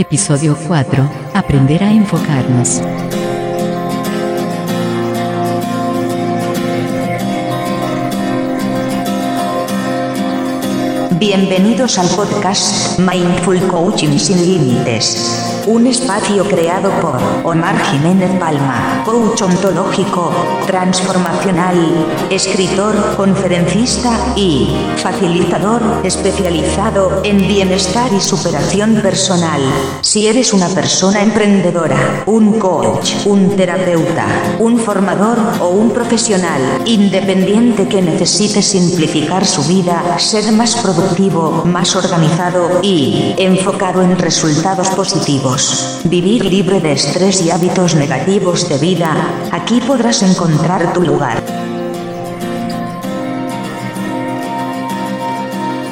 Episodio 4. Aprender a enfocarnos. Bienvenidos al podcast Mindful Coaching sin Límites un espacio creado por Omar Jiménez Palma, coach ontológico, transformacional, escritor, conferencista y facilitador especializado en bienestar y superación personal. Si eres una persona emprendedora, un coach, un terapeuta, un formador o un profesional independiente que necesite simplificar su vida, ser más productivo, más organizado y enfocado en resultados positivos, Vivir libre de estrés y hábitos negativos de vida, aquí podrás encontrar tu lugar.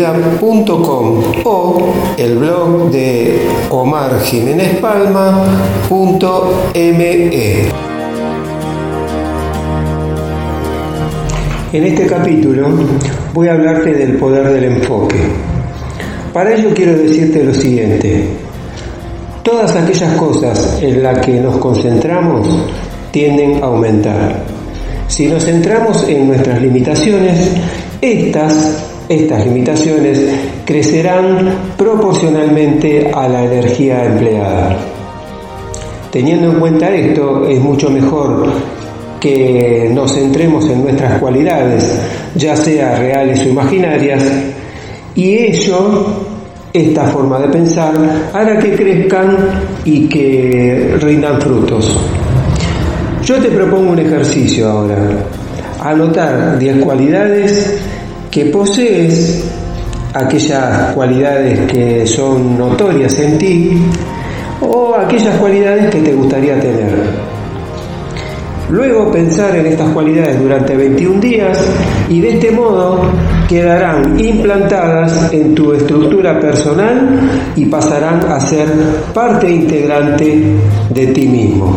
www.liderandotuvida.com o el blog de omarjiménezpalma.me. En este capítulo voy a hablarte del poder del enfoque. Para ello quiero decirte lo siguiente. Todas aquellas cosas en las que nos concentramos tienden a aumentar. Si nos centramos en nuestras limitaciones, estas estas limitaciones crecerán proporcionalmente a la energía empleada. Teniendo en cuenta esto, es mucho mejor que nos centremos en nuestras cualidades, ya sea reales o imaginarias, y ello, esta forma de pensar, hará que crezcan y que rindan frutos. Yo te propongo un ejercicio ahora. Anotar 10 cualidades que posees aquellas cualidades que son notorias en ti o aquellas cualidades que te gustaría tener. Luego pensar en estas cualidades durante 21 días y de este modo quedarán implantadas en tu estructura personal y pasarán a ser parte integrante de ti mismo.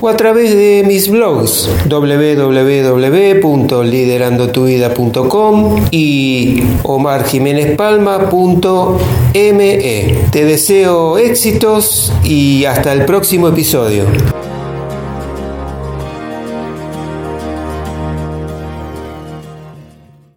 o a través de mis blogs www.liderandotuvida.com y omarjiménezpalma.me. Te deseo éxitos y hasta el próximo episodio.